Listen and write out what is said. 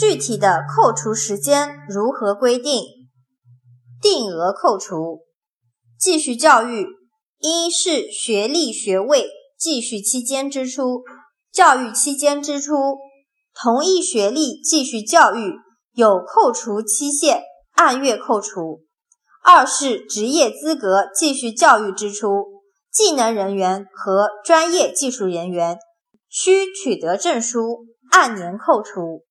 具体的扣除时间如何规定定额扣除继续教育一是学历学位继续期间支出教育期间支出同一学历继续教育有扣除期限按月扣除二是职业资格继续教育支出技能人员和专业技术人员需取得证书按年扣除